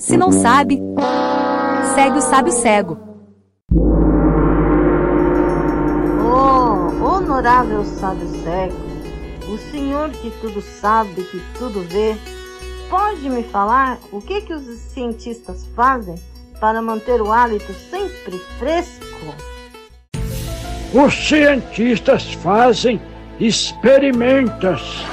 Se não sabe, segue o sábio cego. Oh, honorável sábio cego, o senhor que tudo sabe, que tudo vê, pode me falar o que, que os cientistas fazem para manter o hálito sempre fresco? Os cientistas fazem experimentos